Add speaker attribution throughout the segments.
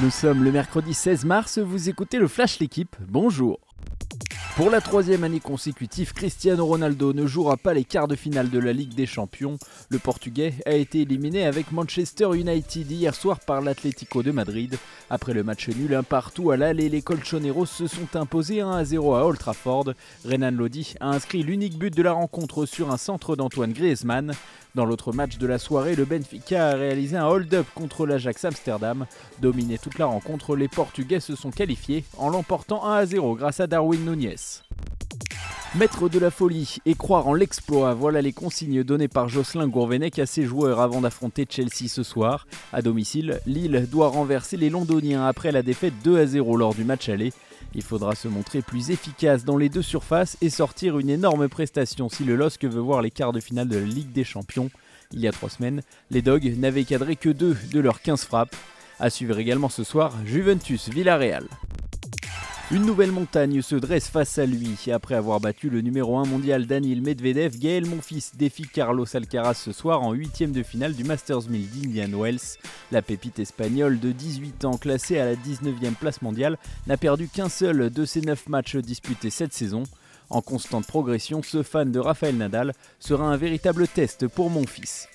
Speaker 1: Nous sommes le mercredi 16 mars, vous écoutez le Flash L'équipe, bonjour. Pour la troisième année consécutive, Cristiano Ronaldo ne jouera pas les quarts de finale de la Ligue des Champions. Le Portugais a été éliminé avec Manchester United hier soir par l'Atlético de Madrid. Après le match nul un partout à l'aller, les Colchoneros se sont imposés 1 à 0 à Old Trafford. Renan Lodi a inscrit l'unique but de la rencontre sur un centre d'Antoine Griezmann. Dans l'autre match de la soirée, le Benfica a réalisé un hold-up contre l'Ajax Amsterdam. Dominé toute la rencontre, les Portugais se sont qualifiés en l'emportant 1 à 0 grâce à Darwin Nunez. Mettre de la folie et croire en l'exploit, voilà les consignes données par Jocelyn Gourvenec à ses joueurs avant d'affronter Chelsea ce soir. À domicile, Lille doit renverser les Londoniens après la défaite 2 à 0 lors du match aller. Il faudra se montrer plus efficace dans les deux surfaces et sortir une énorme prestation si le LOSC veut voir les quarts de finale de la Ligue des Champions. Il y a trois semaines, les Dogs n'avaient cadré que deux de leurs 15 frappes. À suivre également ce soir, Juventus Villarreal. Une nouvelle montagne se dresse face à lui. Après avoir battu le numéro 1 mondial Daniel Medvedev, Gaël Monfils défie Carlos Alcaraz ce soir en huitième de finale du Masters 1000 d'Indian Wells. La pépite espagnole de 18 ans, classée à la 19e place mondiale, n'a perdu qu'un seul de ses 9 matchs disputés cette saison. En constante progression, ce fan de Rafael Nadal sera un véritable test pour Monfils.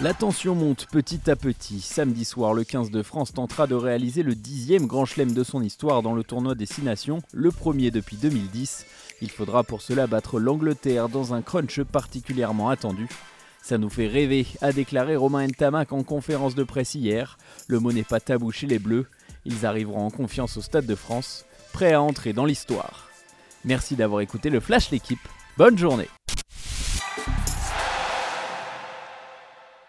Speaker 1: La tension monte petit à petit. Samedi soir, le 15 de France tentera de réaliser le dixième grand chelem de son histoire dans le tournoi des Six Nations, le premier depuis 2010. Il faudra pour cela battre l'Angleterre dans un crunch particulièrement attendu. Ça nous fait rêver, a déclaré Romain Ntamak en conférence de presse hier. Le mot n'est pas tabou chez les Bleus. Ils arriveront en confiance au Stade de France, prêts à entrer dans l'histoire. Merci d'avoir écouté le Flash l'équipe. Bonne journée